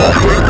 Oh,